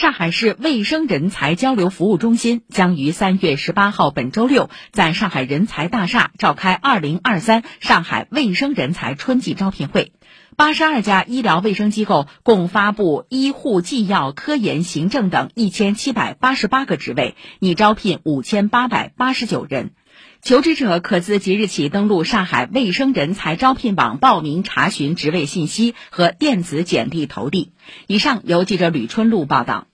上海市卫生人才交流服务中心将于三月十八号本周六在上海人才大厦召开二零二三上海卫生人才春季招聘会。八十二家医疗卫生机构共发布医护、纪要、科研、行政等一千七百八十八个职位，拟招聘五千八百八十九人。求职者可自即日起登录上海卫生人才招聘网报名查询职位信息和电子简历投递。以上由记者吕春露报道。